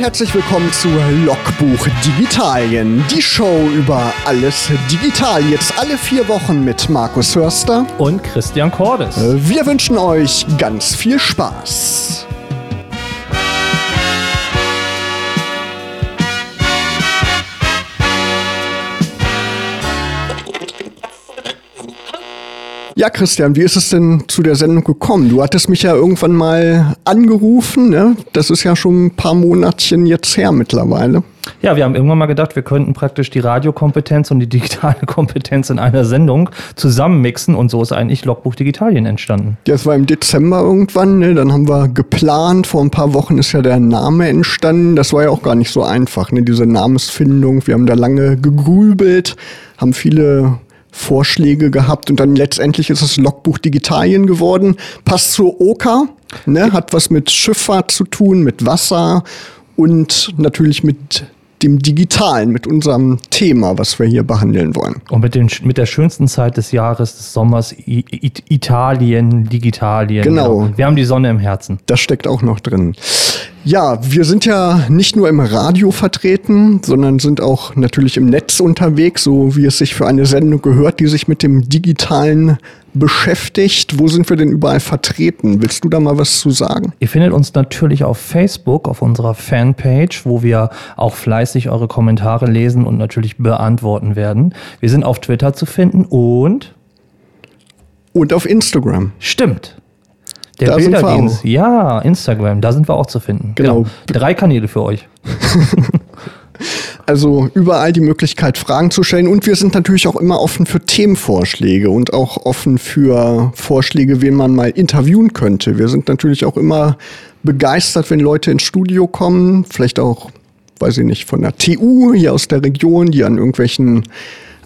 herzlich willkommen zu Logbuch Digitalien, die Show über alles digital. Jetzt alle vier Wochen mit Markus Hörster und Christian Cordes. Wir wünschen euch ganz viel Spaß. Ja, Christian, wie ist es denn zu der Sendung gekommen? Du hattest mich ja irgendwann mal angerufen. Ne? Das ist ja schon ein paar Monatchen jetzt her mittlerweile. Ja, wir haben irgendwann mal gedacht, wir könnten praktisch die Radiokompetenz und die digitale Kompetenz in einer Sendung zusammenmixen und so ist eigentlich Logbuch Digitalien entstanden. Das war im Dezember irgendwann, ne? dann haben wir geplant, vor ein paar Wochen ist ja der Name entstanden. Das war ja auch gar nicht so einfach, ne? diese Namensfindung. Wir haben da lange gegrübelt, haben viele Vorschläge gehabt und dann letztendlich ist es Logbuch Digitalien geworden. Passt zur Oka, ne, hat was mit Schifffahrt zu tun, mit Wasser und natürlich mit dem Digitalen, mit unserem Thema, was wir hier behandeln wollen. Und mit, den, mit der schönsten Zeit des Jahres, des Sommers, I Italien, Digitalien. Genau. Wir haben die Sonne im Herzen. Das steckt auch noch drin. Ja, wir sind ja nicht nur im Radio vertreten, sondern sind auch natürlich im Netz unterwegs, so wie es sich für eine Sendung gehört, die sich mit dem Digitalen beschäftigt. Wo sind wir denn überall vertreten? Willst du da mal was zu sagen? Ihr findet uns natürlich auf Facebook, auf unserer Fanpage, wo wir auch fleißig eure Kommentare lesen und natürlich beantworten werden. Wir sind auf Twitter zu finden und und auf Instagram. Stimmt. Der da Bilderdienst. Ja, Instagram, da sind wir auch zu finden. Genau. genau. Drei Kanäle für euch. also überall die Möglichkeit, Fragen zu stellen. Und wir sind natürlich auch immer offen für Themenvorschläge und auch offen für Vorschläge, wen man mal interviewen könnte. Wir sind natürlich auch immer begeistert, wenn Leute ins Studio kommen, vielleicht auch, weiß ich nicht, von der TU hier aus der Region, die an irgendwelchen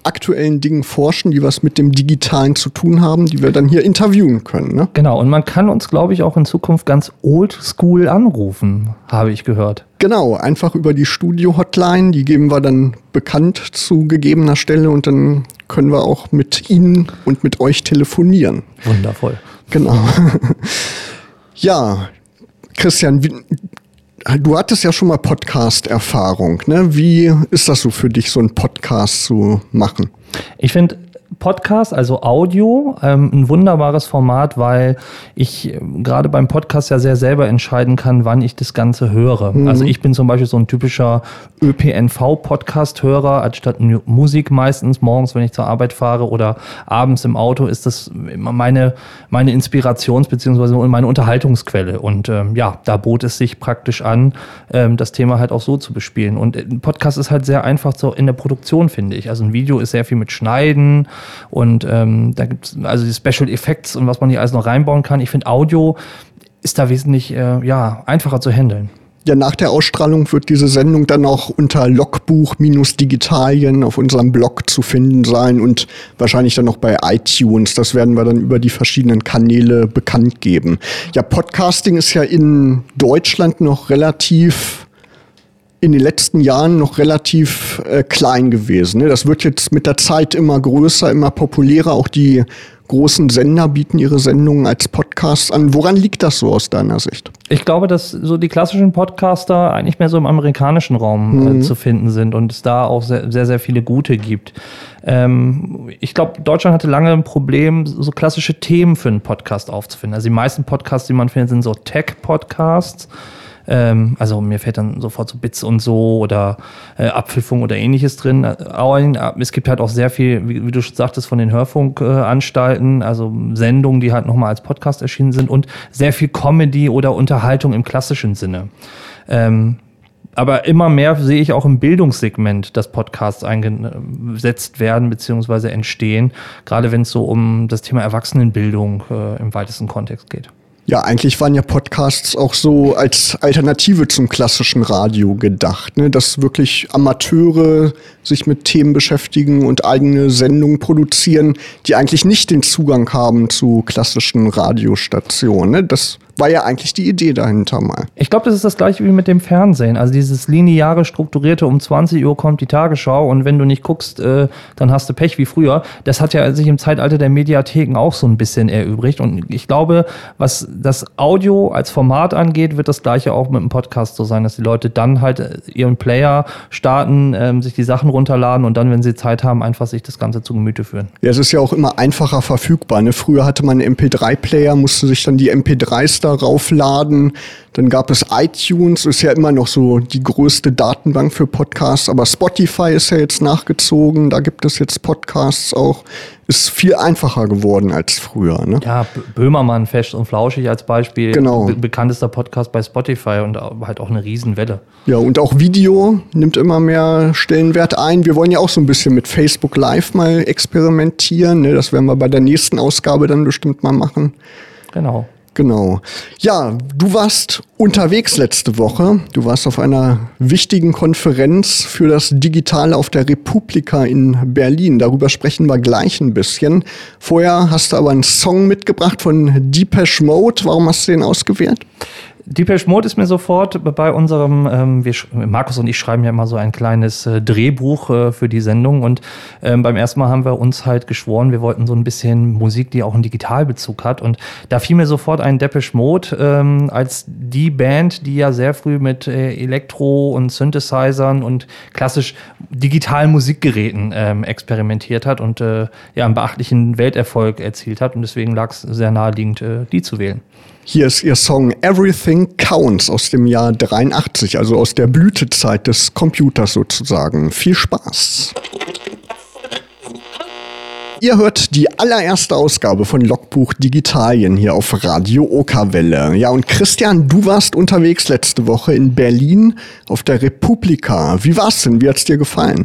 aktuellen Dingen forschen, die was mit dem Digitalen zu tun haben, die wir dann hier interviewen können. Ne? Genau, und man kann uns, glaube ich, auch in Zukunft ganz oldschool anrufen, habe ich gehört. Genau, einfach über die Studio-Hotline, die geben wir dann bekannt zu gegebener Stelle und dann können wir auch mit Ihnen und mit euch telefonieren. Wundervoll. Genau. ja, Christian, Du hattest ja schon mal Podcast-Erfahrung. Ne? Wie ist das so für dich, so einen Podcast zu machen? Ich finde, Podcast, also Audio, ähm, ein wunderbares Format, weil ich äh, gerade beim Podcast ja sehr selber entscheiden kann, wann ich das Ganze höre. Mhm. Also ich bin zum Beispiel so ein typischer ÖPNV-Podcast-Hörer, anstatt Musik meistens morgens, wenn ich zur Arbeit fahre oder abends im Auto, ist das meine, meine Inspirations- bzw. meine Unterhaltungsquelle. Und ähm, ja, da bot es sich praktisch an, ähm, das Thema halt auch so zu bespielen. Und ein Podcast ist halt sehr einfach so in der Produktion, finde ich. Also ein Video ist sehr viel mit Schneiden, und ähm, da gibt es also die Special Effects und was man hier alles noch reinbauen kann. Ich finde, Audio ist da wesentlich äh, ja, einfacher zu handeln. Ja, nach der Ausstrahlung wird diese Sendung dann auch unter Logbuch-Digitalien auf unserem Blog zu finden sein und wahrscheinlich dann noch bei iTunes. Das werden wir dann über die verschiedenen Kanäle bekannt geben. Ja, Podcasting ist ja in Deutschland noch relativ in den letzten Jahren noch relativ äh, klein gewesen. Ne? Das wird jetzt mit der Zeit immer größer, immer populärer. Auch die großen Sender bieten ihre Sendungen als Podcasts an. Woran liegt das so aus deiner Sicht? Ich glaube, dass so die klassischen Podcaster eigentlich mehr so im amerikanischen Raum äh, mhm. äh, zu finden sind und es da auch sehr, sehr, sehr viele gute gibt. Ähm, ich glaube, Deutschland hatte lange ein Problem, so klassische Themen für einen Podcast aufzufinden. Also die meisten Podcasts, die man findet, sind so Tech-Podcasts. Ähm, also mir fällt dann sofort so Bits und so oder äh, Abpfiffung oder ähnliches drin. Aber es gibt halt auch sehr viel, wie, wie du schon sagtest, von den Hörfunkanstalten, also Sendungen, die halt nochmal als Podcast erschienen sind und sehr viel Comedy oder Unterhaltung im klassischen Sinne. Ähm, aber immer mehr sehe ich auch im Bildungssegment, dass Podcasts eingesetzt werden bzw. entstehen, gerade wenn es so um das Thema Erwachsenenbildung äh, im weitesten Kontext geht. Ja, eigentlich waren ja Podcasts auch so als Alternative zum klassischen Radio gedacht, ne? dass wirklich Amateure sich mit Themen beschäftigen und eigene Sendungen produzieren, die eigentlich nicht den Zugang haben zu klassischen Radiostationen. Ne? Das war ja eigentlich die Idee dahinter mal. Ich glaube, das ist das gleiche wie mit dem Fernsehen. Also dieses lineare, strukturierte, um 20 Uhr kommt die Tagesschau und wenn du nicht guckst, äh, dann hast du Pech wie früher. Das hat ja sich im Zeitalter der Mediatheken auch so ein bisschen erübrigt. Und ich glaube, was das Audio als Format angeht, wird das gleiche auch mit dem Podcast so sein, dass die Leute dann halt äh, ihren Player starten, ähm, sich die Sachen runterladen und dann, wenn sie Zeit haben, einfach sich das Ganze zu Gemüte führen. Ja, es ist ja auch immer einfacher verfügbar. Ne? Früher hatte man einen MP3-Player, musste sich dann die MP3s darauf laden. Dann gab es iTunes, ist ja immer noch so die größte Datenbank für Podcasts, aber Spotify ist ja jetzt nachgezogen, da gibt es jetzt Podcasts auch. Ist viel einfacher geworden als früher. Ne? Ja, Böhmermann, Fest und Flauschig als Beispiel. Genau. Be bekanntester Podcast bei Spotify und halt auch eine Riesenwelle. Ja, und auch Video nimmt immer mehr Stellenwert ein. Wir wollen ja auch so ein bisschen mit Facebook Live mal experimentieren. Ne? Das werden wir bei der nächsten Ausgabe dann bestimmt mal machen. Genau. Genau. Ja, du warst unterwegs letzte Woche. Du warst auf einer wichtigen Konferenz für das Digitale auf der Republika in Berlin. Darüber sprechen wir gleich ein bisschen. Vorher hast du aber einen Song mitgebracht von Deepesh Mode. Warum hast du den ausgewählt? Deepesh Mode ist mir sofort bei unserem, ähm, wir, Markus und ich schreiben ja immer so ein kleines äh, Drehbuch äh, für die Sendung und ähm, beim ersten Mal haben wir uns halt geschworen, wir wollten so ein bisschen Musik, die auch einen Digitalbezug hat und da fiel mir sofort ein Depeche Mode ähm, als die Band, die ja sehr früh mit äh, Elektro und Synthesizern und klassisch digitalen Musikgeräten ähm, experimentiert hat und äh, ja einen beachtlichen Welterfolg erzielt hat und deswegen lag es sehr naheliegend, äh, die zu wählen. Hier ist ihr Song Everything Counts aus dem Jahr 83, also aus der Blütezeit des Computers sozusagen. Viel Spaß! Ihr hört die allererste Ausgabe von Logbuch Digitalien hier auf Radio Okerwelle. Ja, und Christian, du warst unterwegs letzte Woche in Berlin auf der Republika. Wie war's denn? Wie hat's dir gefallen?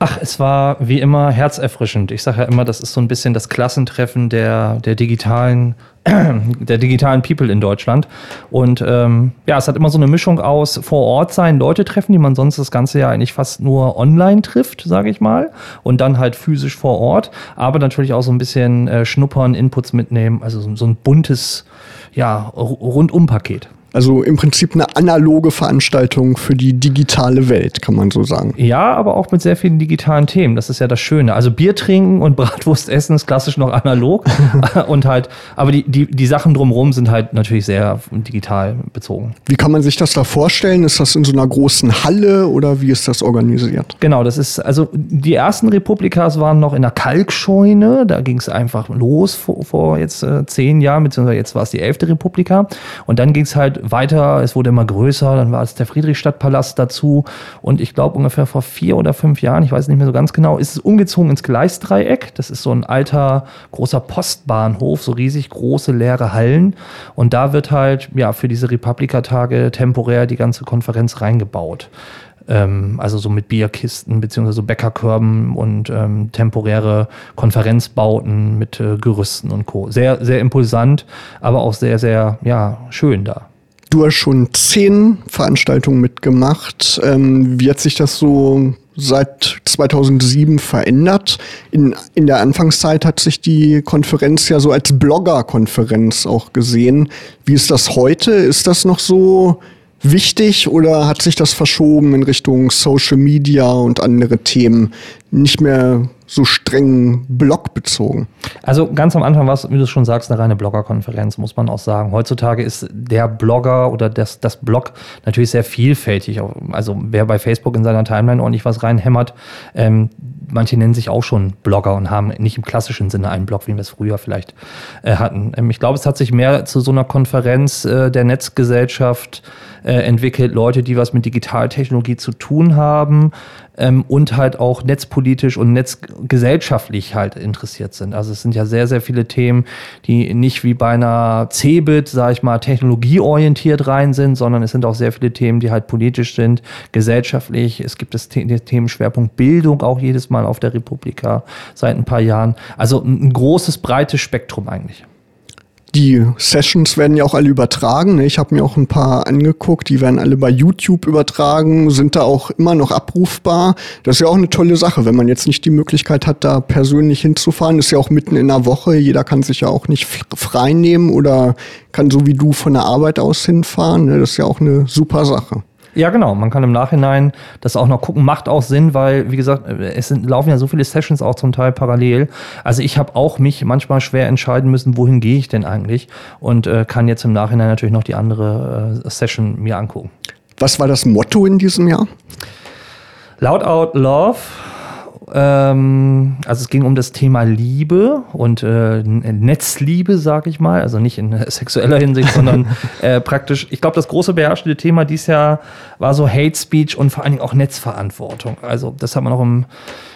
Ach, es war wie immer herzerfrischend. Ich sage ja immer, das ist so ein bisschen das Klassentreffen der, der digitalen der digitalen People in Deutschland. Und ähm, ja, es hat immer so eine Mischung aus vor Ort sein, Leute treffen, die man sonst das ganze Jahr eigentlich fast nur online trifft, sage ich mal. Und dann halt physisch vor Ort. Aber natürlich auch so ein bisschen äh, schnuppern, Inputs mitnehmen. Also so, so ein buntes, ja, Rundum-Paket. Also im Prinzip eine analoge Veranstaltung für die digitale Welt, kann man so sagen. Ja, aber auch mit sehr vielen digitalen Themen. Das ist ja das Schöne. Also Bier trinken und Bratwurst essen ist klassisch noch analog. und halt, aber die, die, die Sachen drumherum sind halt natürlich sehr digital bezogen. Wie kann man sich das da vorstellen? Ist das in so einer großen Halle oder wie ist das organisiert? Genau, das ist, also die ersten Republikas waren noch in der Kalkscheune. Da ging es einfach los vor, vor jetzt äh, zehn Jahren, beziehungsweise jetzt war es die elfte Republika. Und dann ging es halt weiter, es wurde immer größer, dann war es der Friedrichstadtpalast dazu und ich glaube ungefähr vor vier oder fünf Jahren, ich weiß nicht mehr so ganz genau, ist es umgezogen ins Gleisdreieck. Das ist so ein alter, großer Postbahnhof, so riesig große leere Hallen und da wird halt ja für diese Republika-Tage temporär die ganze Konferenz reingebaut ähm, also so mit Bierkisten beziehungsweise Bäckerkörben und ähm, temporäre Konferenzbauten mit äh, Gerüsten und Co. Sehr, sehr impulsant, aber auch sehr, sehr ja, schön da. Du hast schon zehn Veranstaltungen mitgemacht. Ähm, wie hat sich das so seit 2007 verändert? In, in der Anfangszeit hat sich die Konferenz ja so als Blogger-Konferenz auch gesehen. Wie ist das heute? Ist das noch so wichtig oder hat sich das verschoben in Richtung Social Media und andere Themen? Nicht mehr so streng blockbezogen? Also ganz am Anfang war es, wie du schon sagst, eine reine Bloggerkonferenz, muss man auch sagen. Heutzutage ist der Blogger oder das, das Blog natürlich sehr vielfältig. Also wer bei Facebook in seiner Timeline ordentlich was reinhämmert, ähm, manche nennen sich auch schon Blogger und haben nicht im klassischen Sinne einen Blog, wie wir es früher vielleicht äh, hatten. Ähm, ich glaube, es hat sich mehr zu so einer Konferenz äh, der Netzgesellschaft äh, entwickelt, Leute, die was mit Digitaltechnologie zu tun haben, ähm, und halt auch netzpolitisch und netzgesellschaftlich halt interessiert sind. Also es sind ja sehr, sehr viele Themen, die nicht wie bei einer CeBIT, sage ich mal, technologieorientiert rein sind, sondern es sind auch sehr viele Themen, die halt politisch sind, gesellschaftlich. Es gibt das The Themenschwerpunkt Bildung auch jedes Mal auf der Republika seit ein paar Jahren. Also ein großes, breites Spektrum eigentlich. Die Sessions werden ja auch alle übertragen. Ne? Ich habe mir auch ein paar angeguckt, die werden alle bei YouTube übertragen, sind da auch immer noch abrufbar. Das ist ja auch eine tolle Sache, wenn man jetzt nicht die Möglichkeit hat, da persönlich hinzufahren. Ist ja auch mitten in der Woche. Jeder kann sich ja auch nicht frei nehmen oder kann so wie du von der Arbeit aus hinfahren. Ne? Das ist ja auch eine super Sache. Ja, genau. Man kann im Nachhinein das auch noch gucken. Macht auch Sinn, weil, wie gesagt, es sind, laufen ja so viele Sessions auch zum Teil parallel. Also ich habe auch mich manchmal schwer entscheiden müssen, wohin gehe ich denn eigentlich? Und äh, kann jetzt im Nachhinein natürlich noch die andere äh, Session mir angucken. Was war das Motto in diesem Jahr? Loud Out Love ähm, also es ging um das Thema Liebe und äh, Netzliebe, sag ich mal. Also nicht in sexueller Hinsicht, sondern äh, praktisch, ich glaube, das große beherrschende Thema dieses Jahr war so Hate Speech und vor allen Dingen auch Netzverantwortung. Also das hat man auch im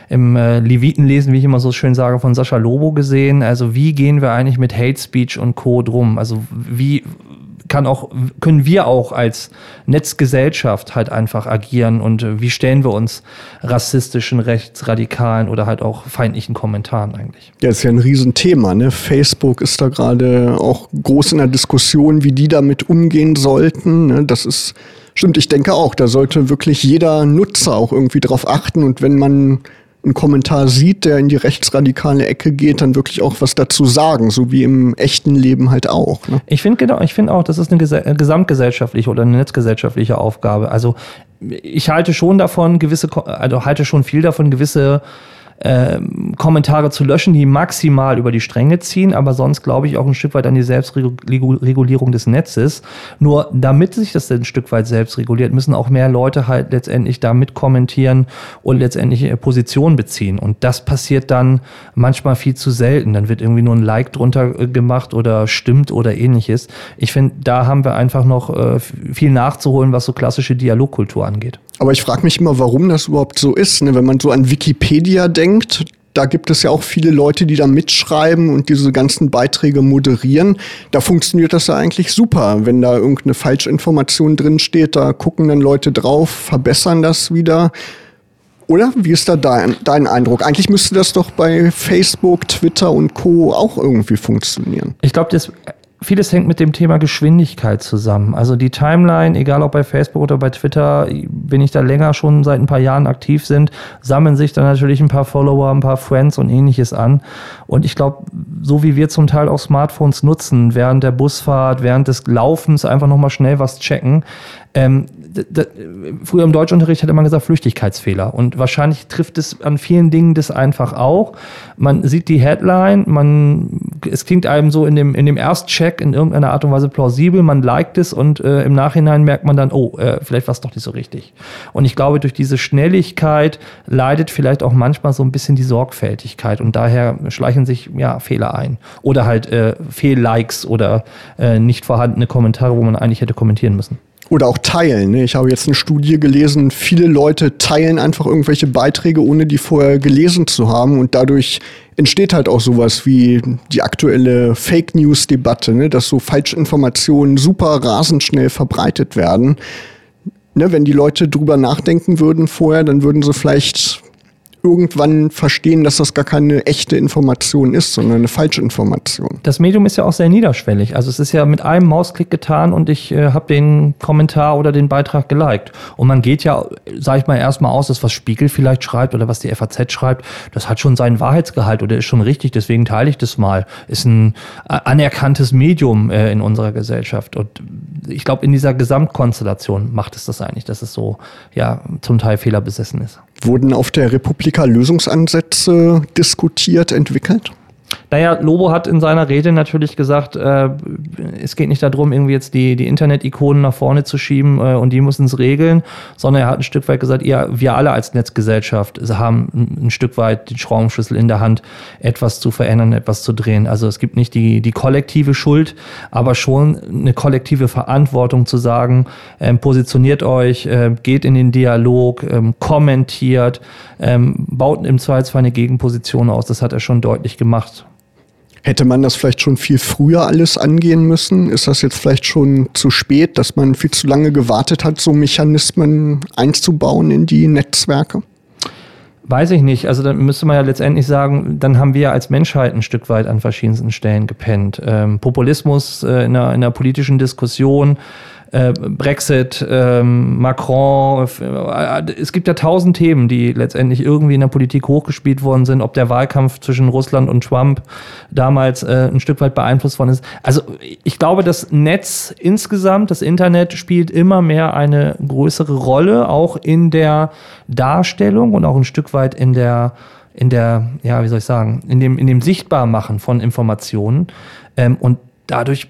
im äh, Levitenlesen, wie ich immer so schön sage, von Sascha Lobo gesehen. Also wie gehen wir eigentlich mit Hate Speech und Co. drum? Also wie kann auch, können wir auch als Netzgesellschaft halt einfach agieren und äh, wie stellen wir uns rassistischen, rechtsradikalen oder halt auch feindlichen Kommentaren eigentlich? Ja, ist ja ein Riesenthema. Ne? Facebook ist da gerade auch groß in der Diskussion, wie die damit umgehen sollten. Ne? Das ist, stimmt, ich denke auch, da sollte wirklich jeder Nutzer auch irgendwie drauf achten und wenn man einen Kommentar sieht, der in die rechtsradikale Ecke geht, dann wirklich auch was dazu sagen, so wie im echten Leben halt auch. Ne? Ich finde genau, ich finde auch, das ist eine gesamtgesellschaftliche oder eine netzgesellschaftliche Aufgabe. Also ich halte schon davon, gewisse, also halte schon viel davon, gewisse äh, Kommentare zu löschen, die maximal über die Stränge ziehen, aber sonst glaube ich auch ein Stück weit an die Selbstregulierung des Netzes. Nur damit sich das ein Stück weit selbst reguliert, müssen auch mehr Leute halt letztendlich damit kommentieren und letztendlich Position beziehen. Und das passiert dann manchmal viel zu selten. Dann wird irgendwie nur ein Like drunter äh, gemacht oder stimmt oder ähnliches. Ich finde, da haben wir einfach noch äh, viel nachzuholen, was so klassische Dialogkultur angeht. Aber ich frage mich immer, warum das überhaupt so ist. Ne? Wenn man so an Wikipedia denkt, da gibt es ja auch viele Leute, die da mitschreiben und diese ganzen Beiträge moderieren. Da funktioniert das ja eigentlich super. Wenn da irgendeine Falschinformation drin steht, da gucken dann Leute drauf, verbessern das wieder. Oder? Wie ist da dein, dein Eindruck? Eigentlich müsste das doch bei Facebook, Twitter und Co. auch irgendwie funktionieren. Ich glaube, das vieles hängt mit dem Thema Geschwindigkeit zusammen. Also die Timeline, egal ob bei Facebook oder bei Twitter, wenn ich da länger schon seit ein paar Jahren aktiv sind, sammeln sich dann natürlich ein paar Follower, ein paar Friends und ähnliches an. Und ich glaube, so wie wir zum Teil auch Smartphones nutzen, während der Busfahrt, während des Laufens einfach nochmal schnell was checken, ähm, früher im Deutschunterricht hätte man gesagt Flüchtigkeitsfehler. Und wahrscheinlich trifft es an vielen Dingen das einfach auch. Man sieht die Headline, man, es klingt einem so in dem, in dem Erstcheck in irgendeiner Art und Weise plausibel, man liked es und äh, im Nachhinein merkt man dann, oh, äh, vielleicht war es doch nicht so richtig. Und ich glaube, durch diese Schnelligkeit leidet vielleicht auch manchmal so ein bisschen die Sorgfältigkeit und daher schleichen sich ja Fehler ein. Oder halt äh, Fehl-Likes oder äh, nicht vorhandene Kommentare, wo man eigentlich hätte kommentieren müssen. Oder auch teilen. Ne? Ich habe jetzt eine Studie gelesen, viele Leute teilen einfach irgendwelche Beiträge, ohne die vorher gelesen zu haben. Und dadurch entsteht halt auch sowas wie die aktuelle Fake News-Debatte, ne? dass so Falschinformationen super rasend schnell verbreitet werden. Ne? Wenn die Leute drüber nachdenken würden vorher, dann würden sie vielleicht irgendwann verstehen, dass das gar keine echte Information ist, sondern eine Falschinformation. Das Medium ist ja auch sehr niederschwellig. Also es ist ja mit einem Mausklick getan und ich äh, habe den Kommentar oder den Beitrag geliked. Und man geht ja, sage ich mal, erstmal aus, dass was Spiegel vielleicht schreibt oder was die FAZ schreibt, das hat schon seinen Wahrheitsgehalt oder ist schon richtig, deswegen teile ich das mal. Ist ein äh, anerkanntes Medium äh, in unserer Gesellschaft. Und ich glaube, in dieser Gesamtkonstellation macht es das eigentlich, dass es so ja zum Teil fehlerbesessen ist. Wurden auf der Republika Lösungsansätze diskutiert, entwickelt? Naja, Lobo hat in seiner Rede natürlich gesagt, äh, es geht nicht darum, irgendwie jetzt die, die Internet-Ikonen nach vorne zu schieben äh, und die müssen es regeln, sondern er hat ein Stück weit gesagt, ja, wir alle als Netzgesellschaft haben ein, Stück weit den Schraubenschlüssel in der Hand, etwas zu verändern, etwas zu drehen. Also es gibt nicht die, die kollektive Schuld, aber schon eine kollektive Verantwortung zu sagen, ähm, positioniert euch, äh, geht in den Dialog, ähm, kommentiert, ähm, baut im Zweifelsfall eine Gegenposition aus. Das hat er schon deutlich gemacht. Hätte man das vielleicht schon viel früher alles angehen müssen? Ist das jetzt vielleicht schon zu spät, dass man viel zu lange gewartet hat, so Mechanismen einzubauen in die Netzwerke? Weiß ich nicht. Also dann müsste man ja letztendlich sagen, dann haben wir als Menschheit ein Stück weit an verschiedensten Stellen gepennt. Ähm, Populismus äh, in, einer, in einer politischen Diskussion, äh, Brexit, ähm, Macron. Äh, es gibt ja tausend Themen, die letztendlich irgendwie in der Politik hochgespielt worden sind, ob der Wahlkampf zwischen Russland und Trump damals äh, ein Stück weit beeinflusst worden ist. Also ich glaube, das Netz insgesamt, das Internet spielt immer mehr eine größere Rolle, auch in der Darstellung und auch ein Stück weit in der in der, ja, wie soll ich sagen, in dem, in dem Sichtbarmachen von Informationen. Ähm, und dadurch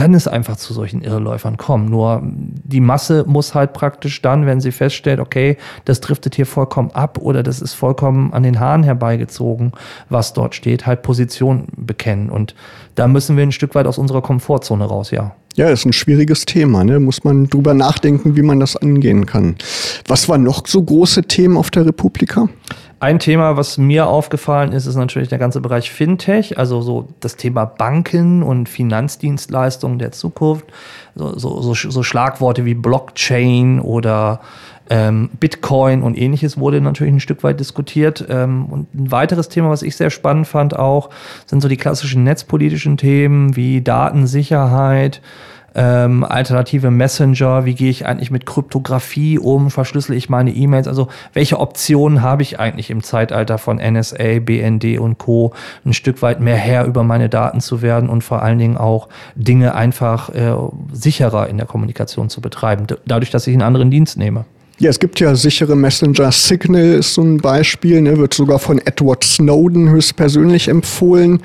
kann es einfach zu solchen Irrläufern kommen. Nur die Masse muss halt praktisch dann, wenn sie feststellt, okay, das driftet hier vollkommen ab oder das ist vollkommen an den Haaren herbeigezogen, was dort steht, halt Position bekennen. Und da müssen wir ein Stück weit aus unserer Komfortzone raus, ja. Ja, ist ein schwieriges Thema. Ne? Muss man drüber nachdenken, wie man das angehen kann. Was waren noch so große Themen auf der Republika? Ein Thema, was mir aufgefallen ist, ist natürlich der ganze Bereich Fintech, also so das Thema Banken und Finanzdienstleistungen der Zukunft. So, so, so, so Schlagworte wie Blockchain oder ähm, Bitcoin und ähnliches wurde natürlich ein Stück weit diskutiert. Ähm, und ein weiteres Thema, was ich sehr spannend fand auch, sind so die klassischen netzpolitischen Themen wie Datensicherheit, ähm, alternative Messenger, wie gehe ich eigentlich mit Kryptographie um, verschlüssel ich meine E-Mails, also welche Optionen habe ich eigentlich im Zeitalter von NSA, BND und Co. ein Stück weit mehr Herr über meine Daten zu werden und vor allen Dingen auch Dinge einfach äh, sicherer in der Kommunikation zu betreiben, dadurch, dass ich einen anderen Dienst nehme. Ja, es gibt ja sichere Messenger. Signal ist so ein Beispiel, ne, wird sogar von Edward Snowden höchstpersönlich empfohlen.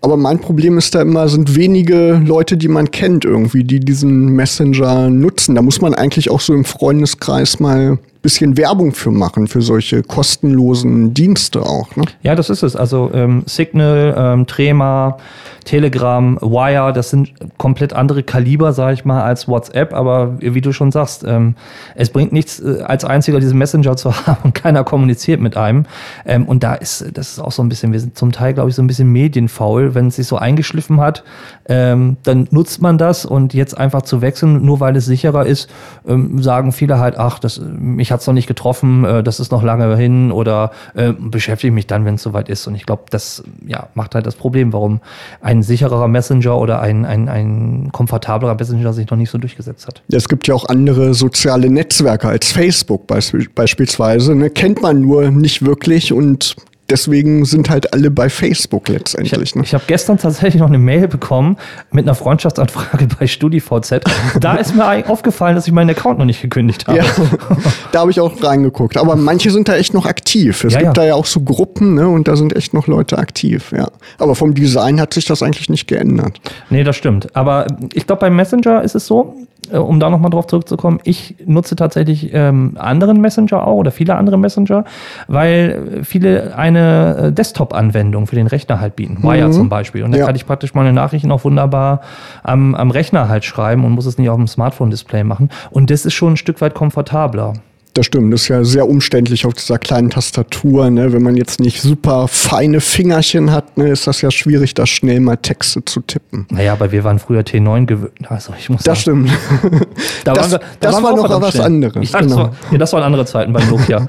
Aber mein Problem ist da immer, sind wenige Leute, die man kennt irgendwie, die diesen Messenger nutzen. Da muss man eigentlich auch so im Freundeskreis mal bisschen Werbung für machen, für solche kostenlosen Dienste auch. Ne? Ja, das ist es. Also ähm, Signal, ähm, Trema, Telegram, Wire, das sind komplett andere Kaliber, sage ich mal, als WhatsApp. Aber wie du schon sagst, ähm, es bringt nichts, äh, als einziger diesen Messenger zu haben und keiner kommuniziert mit einem. Ähm, und da ist, das ist auch so ein bisschen, wir sind zum Teil, glaube ich, so ein bisschen medienfaul. Wenn es sich so eingeschliffen hat, ähm, dann nutzt man das und jetzt einfach zu wechseln, nur weil es sicherer ist, ähm, sagen viele halt, ach, das, mich hat es noch nicht getroffen, äh, das ist noch lange hin oder äh, beschäftige mich dann, wenn es soweit ist. Und ich glaube, das ja, macht halt das Problem, warum ein sichererer Messenger oder ein, ein, ein komfortablerer Messenger sich noch nicht so durchgesetzt hat. Es gibt ja auch andere soziale Netzwerke als Facebook beisp beispielsweise. Ne? Kennt man nur nicht wirklich und deswegen sind halt alle bei Facebook letztendlich. Ne? Ich, habe gestern tatsächlich noch eine Mail bekommen mit einer Freundschaftsanfrage bei StudiVZ. Da ist mir aufgefallen, dass ich meinen Account noch nicht gekündigt habe. Ja, da habe ich auch reingeguckt. Aber manche sind da echt noch aktiv. Es ja, gibt ja. da ja auch so Gruppen ne? und da sind echt noch Leute aktiv. Ja. Aber vom Design hat sich das eigentlich nicht geändert. Nee, das stimmt. Aber ich glaube, beim Messenger ist es so, um da nochmal drauf zurückzukommen, ich nutze tatsächlich ähm, anderen Messenger auch oder viele andere Messenger, weil viele eine äh, Desktop-Anwendung für den Rechner halt bieten. Mhm. Wire zum Beispiel. Und da ja. kann ich praktisch meine Nachrichten auch wunderbar am, am Rechner halt schreiben und muss es nicht auf dem Smartphone-Display machen. Und das ist schon ein Stück weit komfortabler. Das stimmt, das ist ja sehr umständlich auf dieser kleinen Tastatur. Ne? Wenn man jetzt nicht super feine Fingerchen hat, ne, ist das ja schwierig, da schnell mal Texte zu tippen. Naja, aber wir waren früher T9 gewöhnt. Also ich muss das sagen, stimmt. da das, wir, da das war noch was anderes. Ja, genau. das, war, ja, das waren andere Zeiten bei Nokia.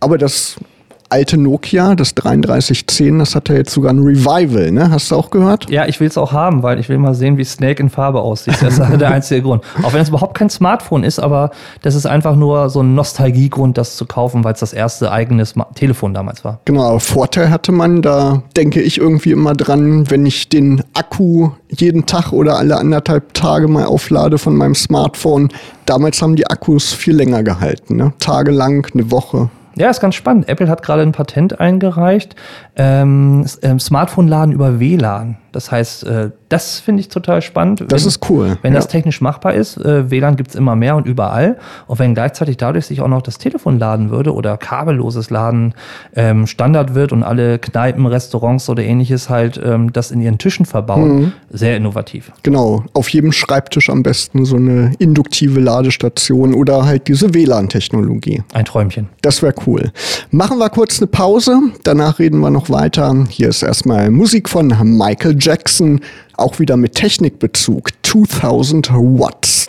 aber das alte Nokia, das 3310, das hat ja jetzt sogar ein Revival, ne? Hast du auch gehört? Ja, ich will es auch haben, weil ich will mal sehen, wie Snake in Farbe aussieht. Das ist der einzige Grund. Auch wenn es überhaupt kein Smartphone ist, aber das ist einfach nur so ein Nostalgiegrund, das zu kaufen, weil es das erste eigene Smart Telefon damals war. Genau, Vorteil hatte man, da denke ich irgendwie immer dran, wenn ich den Akku jeden Tag oder alle anderthalb Tage mal auflade von meinem Smartphone. Damals haben die Akkus viel länger gehalten, ne? Tagelang, eine Woche. Ja, ist ganz spannend. Apple hat gerade ein Patent eingereicht. Ähm, ähm Smartphone-Laden über WLAN. Das heißt, äh, das finde ich total spannend. Das wenn, ist cool. Wenn ja. das technisch machbar ist, äh, WLAN gibt es immer mehr und überall. Und wenn gleichzeitig dadurch sich auch noch das Telefon laden würde oder kabelloses Laden ähm, Standard wird und alle Kneipen, Restaurants oder ähnliches halt ähm, das in ihren Tischen verbauen, mhm. sehr innovativ. Genau. Auf jedem Schreibtisch am besten so eine induktive Ladestation oder halt diese WLAN-Technologie. Ein Träumchen. Das wäre cool. Machen wir kurz eine Pause. Danach reden wir noch weiter. Hier ist erstmal Musik von Michael Jackson, auch wieder mit Technikbezug, 2000 Watts.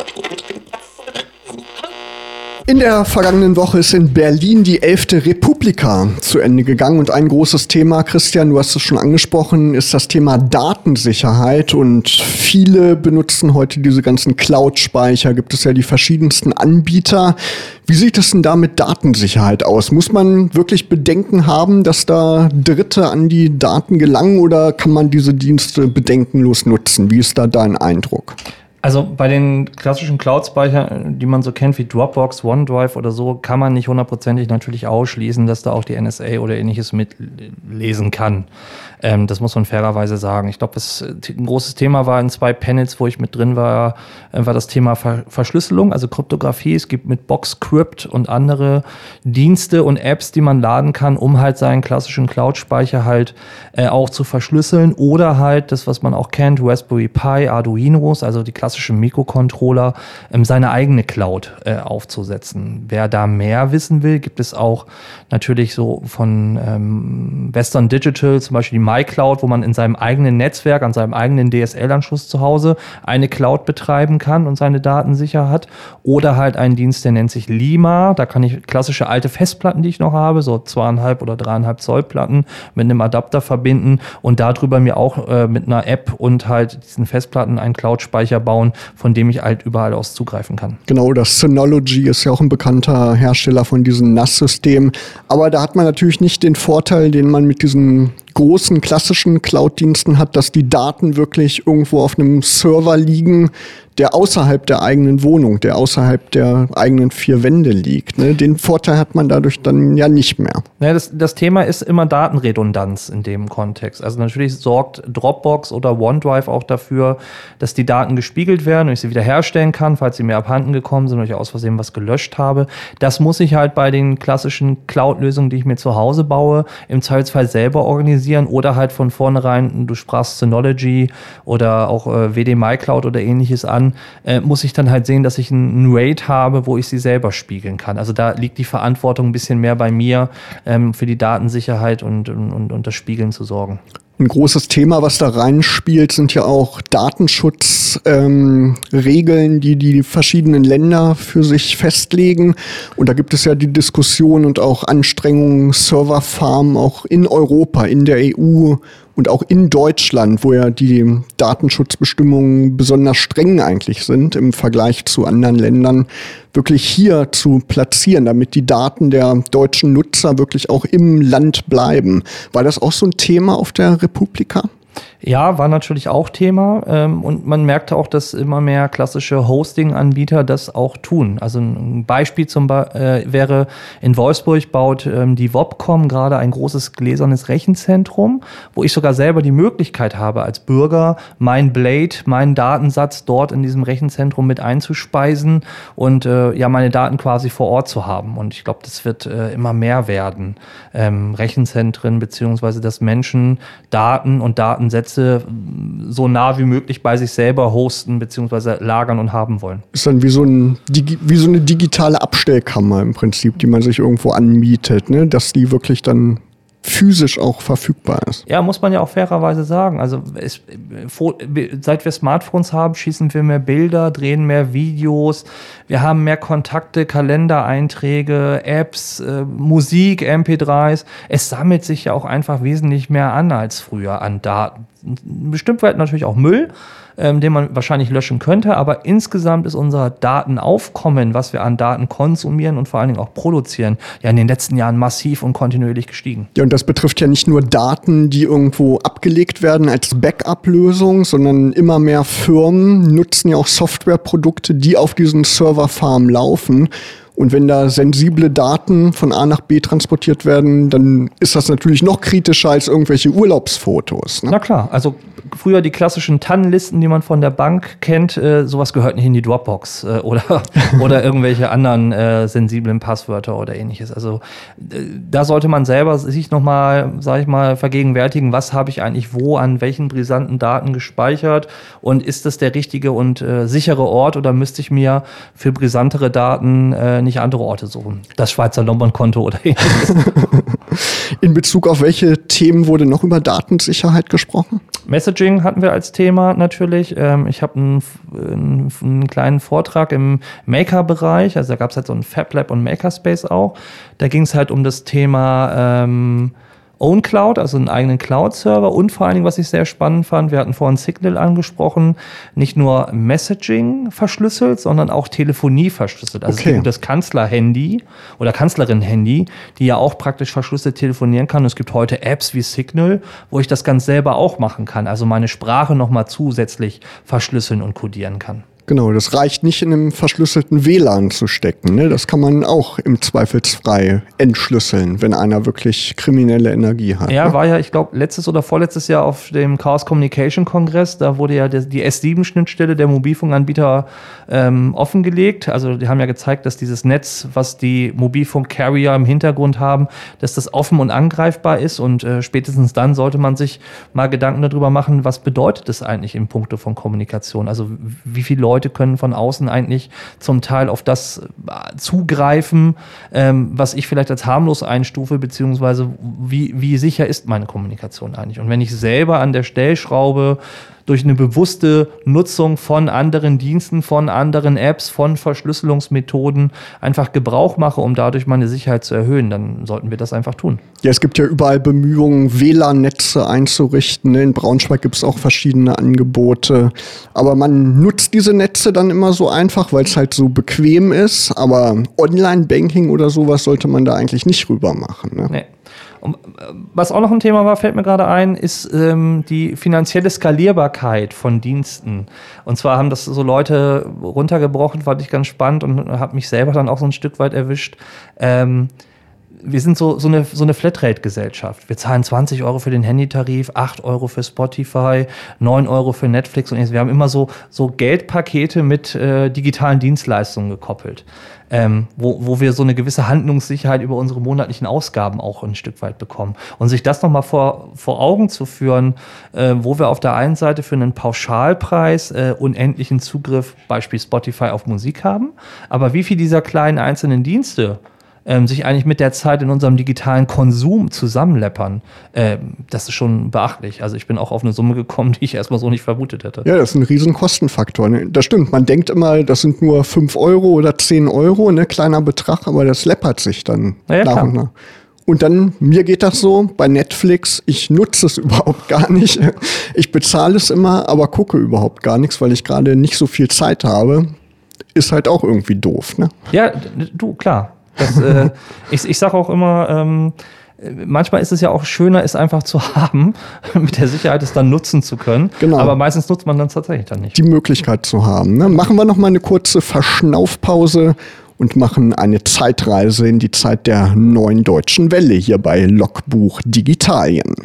In der vergangenen Woche ist in Berlin die 11. Republika zu Ende gegangen und ein großes Thema, Christian, du hast es schon angesprochen, ist das Thema Datensicherheit und viele benutzen heute diese ganzen Cloud-Speicher, gibt es ja die verschiedensten Anbieter. Wie sieht es denn da mit Datensicherheit aus? Muss man wirklich Bedenken haben, dass da Dritte an die Daten gelangen oder kann man diese Dienste bedenkenlos nutzen? Wie ist da dein Eindruck? Also bei den klassischen Cloud-Speichern, die man so kennt wie Dropbox, OneDrive oder so, kann man nicht hundertprozentig natürlich ausschließen, dass da auch die NSA oder ähnliches mitlesen kann. Ähm, das muss man fairerweise sagen. Ich glaube, ein großes Thema war in zwei Panels, wo ich mit drin war, äh, war das Thema Ver Verschlüsselung, also Kryptographie. Es gibt mit Boxcrypt und andere Dienste und Apps, die man laden kann, um halt seinen klassischen Cloud-Speicher halt äh, auch zu verschlüsseln oder halt das, was man auch kennt, Raspberry Pi, Arduinos, also die klassischen Mikrocontroller, ähm, seine eigene Cloud äh, aufzusetzen. Wer da mehr wissen will, gibt es auch natürlich so von ähm, Western Digital zum Beispiel die MyCloud, wo man in seinem eigenen Netzwerk, an seinem eigenen DSL-Anschluss zu Hause eine Cloud betreiben kann und seine Daten sicher hat. Oder halt einen Dienst, der nennt sich Lima. Da kann ich klassische alte Festplatten, die ich noch habe, so zweieinhalb oder dreieinhalb Zoll Platten mit einem Adapter verbinden und darüber mir auch äh, mit einer App und halt diesen Festplatten einen Cloud-Speicher bauen, von dem ich halt überall aus zugreifen kann. Genau, das Synology ist ja auch ein bekannter Hersteller von diesen NAS-Systemen. Aber da hat man natürlich nicht den Vorteil, den man mit diesen großen klassischen Cloud-Diensten hat, dass die Daten wirklich irgendwo auf einem Server liegen, der außerhalb der eigenen Wohnung, der außerhalb der eigenen vier Wände liegt. Ne? Den Vorteil hat man dadurch dann ja nicht mehr. Ja, das, das Thema ist immer Datenredundanz in dem Kontext. Also natürlich sorgt Dropbox oder OneDrive auch dafür, dass die Daten gespiegelt werden und ich sie wiederherstellen kann, falls sie mir abhanden gekommen sind oder ich aus Versehen was gelöscht habe. Das muss ich halt bei den klassischen Cloud-Lösungen, die ich mir zu Hause baue, im Zweifelsfall selber organisieren oder halt von vornherein, du sprachst Synology oder auch äh, WD Cloud oder ähnliches an, dann äh, muss ich dann halt sehen, dass ich einen Rate habe, wo ich sie selber spiegeln kann. Also da liegt die Verantwortung ein bisschen mehr bei mir, ähm, für die Datensicherheit und, und, und das Spiegeln zu sorgen. Ein großes Thema, was da reinspielt, sind ja auch Datenschutzregeln, ähm, die die verschiedenen Länder für sich festlegen. Und da gibt es ja die Diskussion und auch Anstrengungen, Serverfarmen auch in Europa, in der EU und auch in Deutschland, wo ja die Datenschutzbestimmungen besonders streng eigentlich sind im Vergleich zu anderen Ländern, wirklich hier zu platzieren, damit die Daten der deutschen Nutzer wirklich auch im Land bleiben. War das auch so ein Thema auf der Republika? Ja, war natürlich auch Thema ähm, und man merkte auch, dass immer mehr klassische Hosting-Anbieter das auch tun. Also ein Beispiel zum Be äh, wäre, in Wolfsburg baut ähm, die Wobcom gerade ein großes gläsernes Rechenzentrum, wo ich sogar selber die Möglichkeit habe, als Bürger mein Blade, meinen Datensatz dort in diesem Rechenzentrum mit einzuspeisen und äh, ja meine Daten quasi vor Ort zu haben. Und ich glaube, das wird äh, immer mehr werden. Ähm, Rechenzentren beziehungsweise dass Menschen Daten und Datensätze Netze so nah wie möglich bei sich selber hosten bzw. lagern und haben wollen. Ist dann wie so, ein, wie so eine digitale Abstellkammer im Prinzip, die man sich irgendwo anmietet, ne? dass die wirklich dann physisch auch verfügbar ist. Ja, muss man ja auch fairerweise sagen. Also es, seit wir Smartphones haben, schießen wir mehr Bilder, drehen mehr Videos, wir haben mehr Kontakte, Kalendereinträge, Apps, äh, Musik, MP3s. Es sammelt sich ja auch einfach wesentlich mehr an als früher an Daten. Bestimmt wird natürlich auch Müll, ähm, den man wahrscheinlich löschen könnte. Aber insgesamt ist unser Datenaufkommen, was wir an Daten konsumieren und vor allen Dingen auch produzieren, ja in den letzten Jahren massiv und kontinuierlich gestiegen. Ja, und das betrifft ja nicht nur Daten, die irgendwo abgelegt werden als Backup-Lösung, sondern immer mehr Firmen nutzen ja auch Softwareprodukte, die auf diesen Serverfarmen laufen und wenn da sensible Daten von A nach B transportiert werden, dann ist das natürlich noch kritischer als irgendwelche Urlaubsfotos. Ne? Na klar, also früher die klassischen TAN-Listen, die man von der Bank kennt, äh, sowas gehört nicht in die Dropbox äh, oder, oder irgendwelche anderen äh, sensiblen Passwörter oder ähnliches. Also äh, da sollte man selber sich nochmal, sag ich mal, vergegenwärtigen, was habe ich eigentlich wo an welchen brisanten Daten gespeichert und ist das der richtige und äh, sichere Ort oder müsste ich mir für brisantere Daten äh, nicht andere Orte suchen. Das Schweizer Lombard-Konto oder ähnliches. In Bezug auf welche Themen wurde noch über Datensicherheit gesprochen? Messaging hatten wir als Thema natürlich. Ähm, ich habe einen, einen, einen, kleinen Vortrag im Maker-Bereich, also da gab es halt so ein FabLab und Makerspace auch. Da ging es halt um das Thema ähm, Own Cloud, also einen eigenen Cloud-Server und vor allen Dingen, was ich sehr spannend fand, wir hatten vorhin Signal angesprochen, nicht nur Messaging verschlüsselt, sondern auch Telefonie verschlüsselt. Also okay. das Kanzler-Handy oder Kanzlerin-Handy, die ja auch praktisch verschlüsselt telefonieren kann. Und es gibt heute Apps wie Signal, wo ich das ganz selber auch machen kann, also meine Sprache nochmal zusätzlich verschlüsseln und codieren kann. Genau, das reicht nicht in einem verschlüsselten WLAN zu stecken. Ne? Das kann man auch im Zweifelsfrei entschlüsseln, wenn einer wirklich kriminelle Energie hat. Ja, ne? war ja, ich glaube, letztes oder vorletztes Jahr auf dem Chaos Communication Kongress, da wurde ja die S7-Schnittstelle der Mobilfunkanbieter ähm, offengelegt. Also die haben ja gezeigt, dass dieses Netz, was die Mobilfunk-Carrier im Hintergrund haben, dass das offen und angreifbar ist. Und äh, spätestens dann sollte man sich mal Gedanken darüber machen, was bedeutet das eigentlich in puncto von Kommunikation? Also wie viele Leute Leute können von außen eigentlich zum Teil auf das äh, zugreifen, ähm, was ich vielleicht als harmlos einstufe, beziehungsweise wie, wie sicher ist meine Kommunikation eigentlich. Und wenn ich selber an der Stellschraube durch eine bewusste Nutzung von anderen Diensten, von anderen Apps, von Verschlüsselungsmethoden einfach Gebrauch mache, um dadurch meine Sicherheit zu erhöhen, dann sollten wir das einfach tun. Ja, es gibt ja überall Bemühungen, WLAN-Netze einzurichten. In Braunschweig gibt es auch verschiedene Angebote. Aber man nutzt diese Netze dann immer so einfach, weil es halt so bequem ist. Aber Online-Banking oder sowas sollte man da eigentlich nicht rüber machen. Ne? Nee. Was auch noch ein Thema war, fällt mir gerade ein, ist ähm, die finanzielle Skalierbarkeit von Diensten. Und zwar haben das so Leute runtergebrochen, fand ich ganz spannend und habe mich selber dann auch so ein Stück weit erwischt. Ähm, wir sind so, so eine, so eine Flatrate-Gesellschaft. Wir zahlen 20 Euro für den Handytarif, 8 Euro für Spotify, 9 Euro für Netflix und wir haben immer so, so Geldpakete mit äh, digitalen Dienstleistungen gekoppelt ähm, wo, wo wir so eine gewisse Handlungssicherheit über unsere monatlichen Ausgaben auch ein Stück weit bekommen. Und sich das nochmal vor, vor Augen zu führen, äh, wo wir auf der einen Seite für einen Pauschalpreis äh, unendlichen Zugriff, Beispiel Spotify, auf Musik haben, aber wie viel dieser kleinen einzelnen Dienste ähm, sich eigentlich mit der Zeit in unserem digitalen Konsum zusammenleppern, ähm, das ist schon beachtlich. Also ich bin auch auf eine Summe gekommen, die ich erstmal so nicht vermutet hätte. Ja, das ist ein riesen Kostenfaktor. Ne? Das stimmt. Man denkt immer, das sind nur 5 Euro oder 10 Euro, ne kleiner Betrag, aber das läppert sich dann ja, nach und nach. Und dann, mir geht das so bei Netflix, ich nutze es überhaupt gar nicht. Ich bezahle es immer, aber gucke überhaupt gar nichts, weil ich gerade nicht so viel Zeit habe. Ist halt auch irgendwie doof, ne? Ja, du, klar. Das, äh, ich ich sage auch immer, ähm, manchmal ist es ja auch schöner, es einfach zu haben, mit der Sicherheit es dann nutzen zu können. Genau. Aber meistens nutzt man dann tatsächlich dann nicht. Die Möglichkeit zu haben. Ne? Machen wir noch mal eine kurze Verschnaufpause und machen eine Zeitreise in die Zeit der neuen deutschen Welle hier bei Logbuch Digitalien.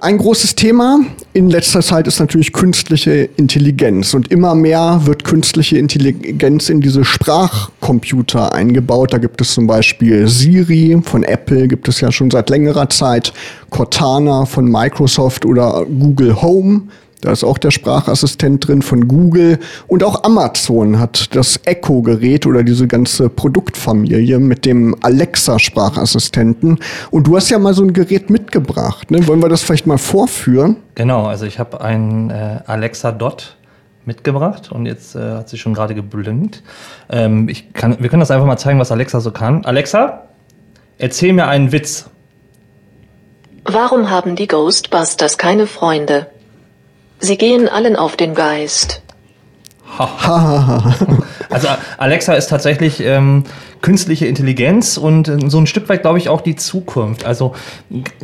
Ein großes Thema in letzter Zeit ist natürlich künstliche Intelligenz und immer mehr wird künstliche Intelligenz in diese Sprachcomputer eingebaut. Da gibt es zum Beispiel Siri von Apple, gibt es ja schon seit längerer Zeit, Cortana von Microsoft oder Google Home da ist auch der Sprachassistent drin von Google und auch Amazon hat das Echo-Gerät oder diese ganze Produktfamilie mit dem Alexa-Sprachassistenten. Und du hast ja mal so ein Gerät mitgebracht. Ne? Wollen wir das vielleicht mal vorführen? Genau, also ich habe ein äh, Alexa Dot mitgebracht und jetzt äh, hat sie schon gerade geblinkt. Ähm, ich kann, wir können das einfach mal zeigen, was Alexa so kann. Alexa, erzähl mir einen Witz. Warum haben die Ghostbusters keine Freunde? Sie gehen allen auf den Geist. also Alexa ist tatsächlich ähm, künstliche Intelligenz und äh, so ein Stück weit, glaube ich, auch die Zukunft. Also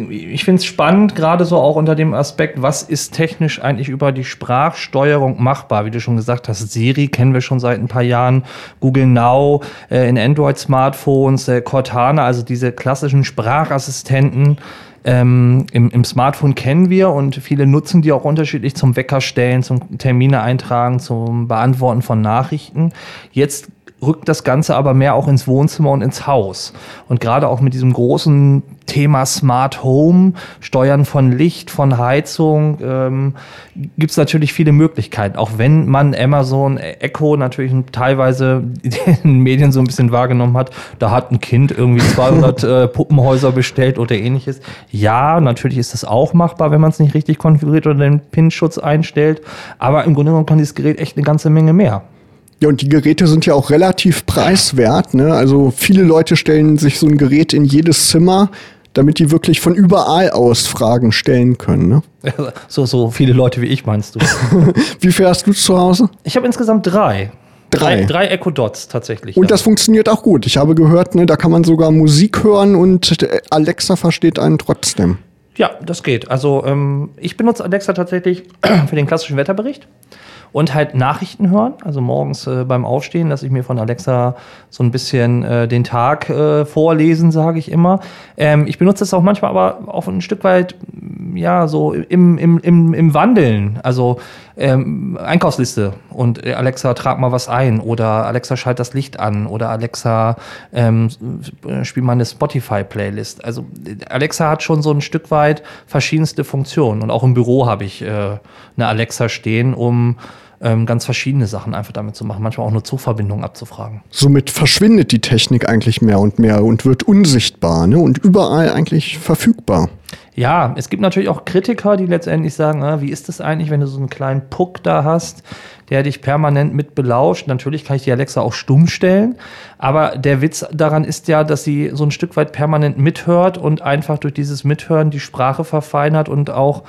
ich finde es spannend, gerade so auch unter dem Aspekt, was ist technisch eigentlich über die Sprachsteuerung machbar? Wie du schon gesagt hast, Siri kennen wir schon seit ein paar Jahren, Google Now äh, in Android-Smartphones, äh, Cortana, also diese klassischen Sprachassistenten ähm, im, im, Smartphone kennen wir und viele nutzen die auch unterschiedlich zum Wecker stellen, zum Termine eintragen, zum Beantworten von Nachrichten. Jetzt rückt das Ganze aber mehr auch ins Wohnzimmer und ins Haus. Und gerade auch mit diesem großen Thema Smart Home, Steuern von Licht, von Heizung, ähm, gibt es natürlich viele Möglichkeiten. Auch wenn man Amazon Echo natürlich teilweise in den Medien so ein bisschen wahrgenommen hat, da hat ein Kind irgendwie 200 äh, Puppenhäuser bestellt oder ähnliches. Ja, natürlich ist das auch machbar, wenn man es nicht richtig konfiguriert oder den PIN-Schutz einstellt. Aber im Grunde genommen kann dieses Gerät echt eine ganze Menge mehr. Ja, und die Geräte sind ja auch relativ preiswert. Ne? Also viele Leute stellen sich so ein Gerät in jedes Zimmer damit die wirklich von überall aus Fragen stellen können. Ne? So, so viele Leute wie ich meinst du. wie viel hast du zu Hause? Ich habe insgesamt drei. Drei. drei. Drei Echo Dots tatsächlich. Und ja. das funktioniert auch gut. Ich habe gehört, ne, da kann man sogar Musik hören und Alexa versteht einen trotzdem. Ja, das geht. Also ähm, ich benutze Alexa tatsächlich für den klassischen Wetterbericht und halt Nachrichten hören. Also morgens äh, beim Aufstehen, dass ich mir von Alexa so ein bisschen äh, den Tag äh, vorlesen, sage ich immer. Ähm, ich benutze das auch manchmal aber auch ein Stück weit, ja, so im, im, im, im Wandeln. Also ähm, Einkaufsliste und äh, Alexa, trag mal was ein oder Alexa, schalt das Licht an oder Alexa, ähm, spiel mal eine Spotify-Playlist. Also Alexa hat schon so ein Stück weit verschiedenste Funktionen und auch im Büro habe ich äh, eine Alexa stehen, um ähm, ganz verschiedene Sachen einfach damit zu machen, manchmal auch nur Zugverbindungen abzufragen. Somit verschwindet die Technik eigentlich mehr und mehr und wird unsichtbar ne? und überall eigentlich verfügbar. Ja, es gibt natürlich auch Kritiker, die letztendlich sagen, ah, wie ist das eigentlich, wenn du so einen kleinen Puck da hast, der dich permanent mit belauscht. Natürlich kann ich die Alexa auch stumm stellen, aber der Witz daran ist ja, dass sie so ein Stück weit permanent mithört und einfach durch dieses Mithören die Sprache verfeinert und auch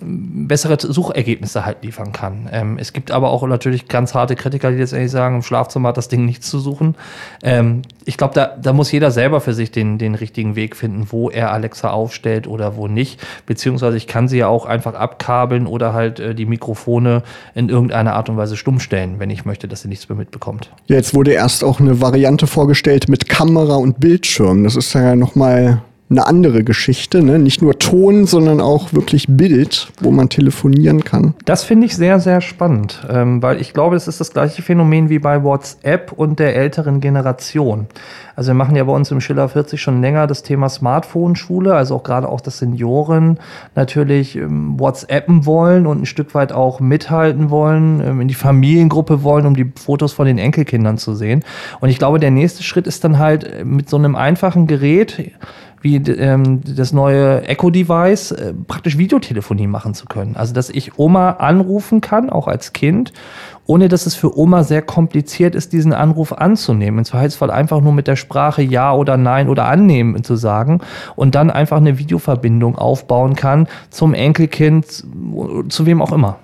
ähm, bessere Suchergebnisse halt liefern kann. Ähm, es gibt aber auch natürlich ganz harte Kritiker, die jetzt ehrlich sagen, im Schlafzimmer hat das Ding nichts zu suchen. Ähm, ich glaube, da, da muss jeder selber für sich den, den richtigen Weg finden, wo er Alexa aufstellt oder wo nicht. Beziehungsweise ich kann sie ja auch einfach abkabeln oder halt äh, die Mikrofone in irgendeiner Art und Weise stumm stellen, wenn ich möchte, dass sie nichts mehr mitbekommt. Jetzt wurde erst auch eine Variante vorgestellt mit Kamera und Bildschirm. Das ist ja nochmal eine andere Geschichte, ne? nicht nur Ton, sondern auch wirklich Bild, wo man telefonieren kann. Das finde ich sehr, sehr spannend, ähm, weil ich glaube, es ist das gleiche Phänomen wie bei WhatsApp und der älteren Generation. Also wir machen ja bei uns im Schiller 40 schon länger das Thema Smartphone-Schule, also auch gerade auch, dass Senioren natürlich ähm, WhatsAppen wollen und ein Stück weit auch mithalten wollen, ähm, in die Familiengruppe wollen, um die Fotos von den Enkelkindern zu sehen. Und ich glaube, der nächste Schritt ist dann halt äh, mit so einem einfachen Gerät, wie ähm, das neue Echo-Device äh, praktisch Videotelefonie machen zu können. Also dass ich Oma anrufen kann, auch als Kind, ohne dass es für Oma sehr kompliziert ist, diesen Anruf anzunehmen. Im Zweifelsfall einfach nur mit der Sprache Ja oder Nein oder annehmen zu sagen und dann einfach eine Videoverbindung aufbauen kann zum Enkelkind, zu wem auch immer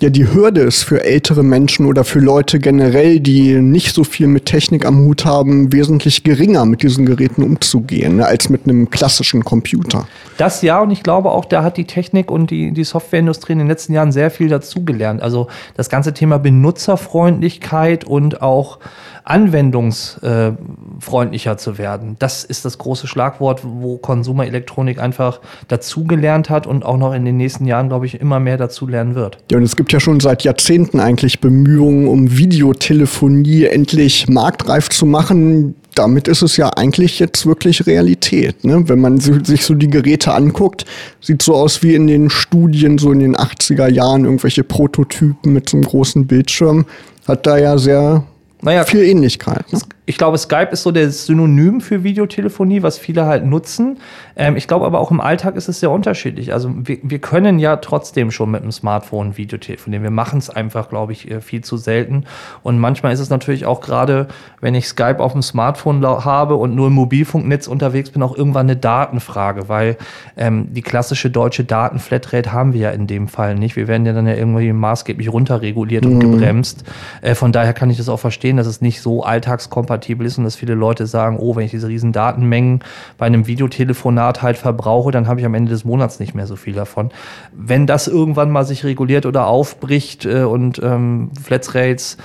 ja, die Hürde ist für ältere Menschen oder für Leute generell, die nicht so viel mit Technik am Hut haben, wesentlich geringer mit diesen Geräten umzugehen, ne, als mit einem klassischen Computer. Das ja, und ich glaube auch, da hat die Technik und die, die Softwareindustrie in den letzten Jahren sehr viel dazugelernt. Also das ganze Thema Benutzerfreundlichkeit und auch anwendungsfreundlicher zu werden. Das ist das große Schlagwort, wo Konsumerelektronik einfach dazugelernt hat und auch noch in den nächsten Jahren, glaube ich, immer mehr dazulernen wird. Ja, und es gibt ja schon seit Jahrzehnten eigentlich Bemühungen, um Videotelefonie endlich marktreif zu machen damit ist es ja eigentlich jetzt wirklich Realität. Ne? Wenn man sich so die Geräte anguckt, sieht so aus wie in den Studien so in den 80er Jahren irgendwelche Prototypen mit so einem großen Bildschirm. Hat da ja sehr naja, viel Ähnlichkeit. Ne? Ich glaube, Skype ist so der Synonym für Videotelefonie, was viele halt nutzen. Ähm, ich glaube aber auch im Alltag ist es sehr unterschiedlich. Also wir, wir können ja trotzdem schon mit dem Smartphone Videotelefonieren. Wir machen es einfach, glaube ich, äh, viel zu selten. Und manchmal ist es natürlich auch gerade, wenn ich Skype auf dem Smartphone habe und nur im Mobilfunknetz unterwegs bin, auch irgendwann eine Datenfrage, weil ähm, die klassische deutsche Datenflatrate haben wir ja in dem Fall nicht. Wir werden ja dann ja irgendwie maßgeblich runterreguliert mhm. und gebremst. Äh, von daher kann ich das auch verstehen, dass es nicht so alltagskompatibel kompatibel ist und dass viele Leute sagen, oh, wenn ich diese riesen Datenmengen bei einem Videotelefonat halt verbrauche, dann habe ich am Ende des Monats nicht mehr so viel davon. Wenn das irgendwann mal sich reguliert oder aufbricht äh, und ähm, Flatrates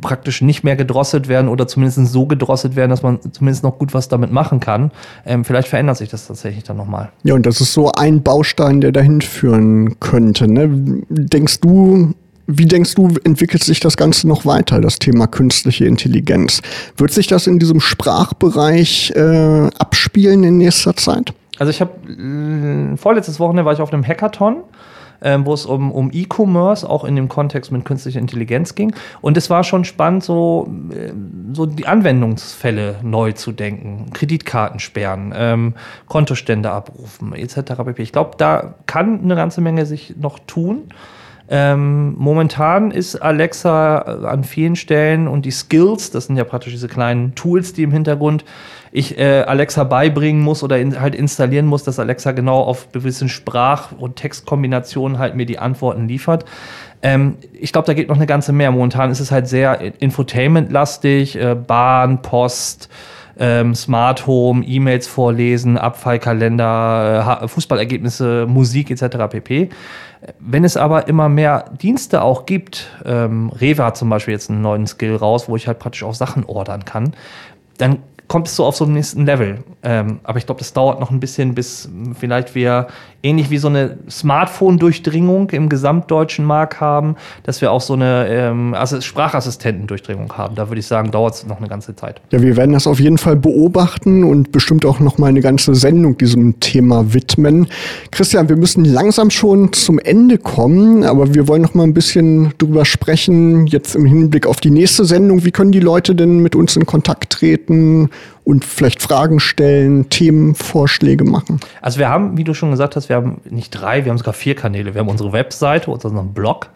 praktisch nicht mehr gedrosselt werden oder zumindest so gedrosselt werden, dass man zumindest noch gut was damit machen kann. Ähm, vielleicht verändert sich das tatsächlich dann nochmal. Ja, und das ist so ein Baustein, der dahin führen könnte. Ne? Denkst du, Wie denkst du, entwickelt sich das Ganze noch weiter, das Thema künstliche Intelligenz? Wird sich das in diesem Sprachbereich äh, abspielen in nächster Zeit? Also ich habe äh, vorletztes Wochenende war ich auf einem Hackathon ähm, wo es um, um E-Commerce auch in dem Kontext mit künstlicher Intelligenz ging. Und es war schon spannend, so, äh, so die Anwendungsfälle neu zu denken. Kreditkarten sperren, ähm, Kontostände abrufen, etc. Ich glaube, da kann eine ganze Menge sich noch tun. Ähm, momentan ist Alexa an vielen Stellen und die Skills, das sind ja praktisch diese kleinen Tools, die im Hintergrund ich äh, Alexa beibringen muss oder in, halt installieren muss, dass Alexa genau auf gewissen Sprach- und Textkombinationen halt mir die Antworten liefert. Ähm, ich glaube, da geht noch eine ganze mehr. Momentan ist es halt sehr Infotainment-lastig, äh, Bahn, Post, ähm, Smart Home, E-Mails vorlesen, Abfallkalender, äh, Fußballergebnisse, Musik etc. pp. Wenn es aber immer mehr Dienste auch gibt, ähm, Rewe hat zum Beispiel jetzt einen neuen Skill raus, wo ich halt praktisch auch Sachen ordern kann, dann es so auf so einen nächsten Level. Ähm, aber ich glaube, das dauert noch ein bisschen, bis vielleicht wir ähnlich wie so eine Smartphone-Durchdringung im gesamtdeutschen Markt haben, dass wir auch so eine ähm, Sprachassistenten-Durchdringung haben. Da würde ich sagen, dauert es noch eine ganze Zeit. Ja, wir werden das auf jeden Fall beobachten und bestimmt auch noch mal eine ganze Sendung diesem Thema widmen. Christian, wir müssen langsam schon zum Ende kommen, aber wir wollen noch mal ein bisschen drüber sprechen, jetzt im Hinblick auf die nächste Sendung. Wie können die Leute denn mit uns in Kontakt treten und vielleicht Fragen stellen, Themenvorschläge machen? Also wir haben, wie du schon gesagt hast, wir haben nicht drei, wir haben sogar vier Kanäle. Wir haben unsere Webseite, unseren Blog,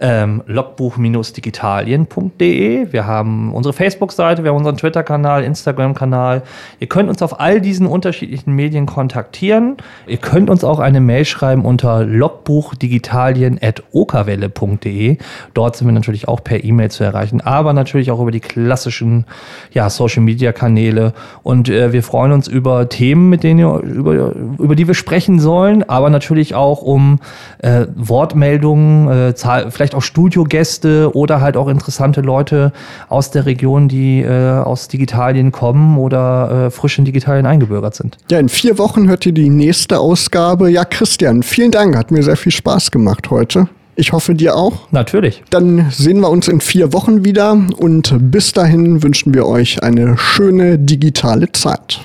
ähm, logbuch-digitalien.de. Wir haben unsere Facebook-Seite, wir haben unseren Twitter-Kanal, Instagram-Kanal. Ihr könnt uns auf all diesen unterschiedlichen Medien kontaktieren. Ihr könnt uns auch eine Mail schreiben unter logbuchdigitalien.okawelle.de. Dort sind wir natürlich auch per E-Mail zu erreichen, aber natürlich auch über die klassischen ja, Social-Media-Kanäle. Und äh, wir freuen uns über Themen, mit denen ihr, über, über die wir sprechen sollen, aber natürlich auch um äh, Wortmeldungen, äh, vielleicht vielleicht auch Studiogäste oder halt auch interessante Leute aus der Region, die äh, aus Digitalien kommen oder äh, frisch in Digitalien eingebürgert sind. Ja, in vier Wochen hört ihr die nächste Ausgabe. Ja, Christian, vielen Dank. Hat mir sehr viel Spaß gemacht heute. Ich hoffe dir auch. Natürlich. Dann sehen wir uns in vier Wochen wieder und bis dahin wünschen wir euch eine schöne digitale Zeit.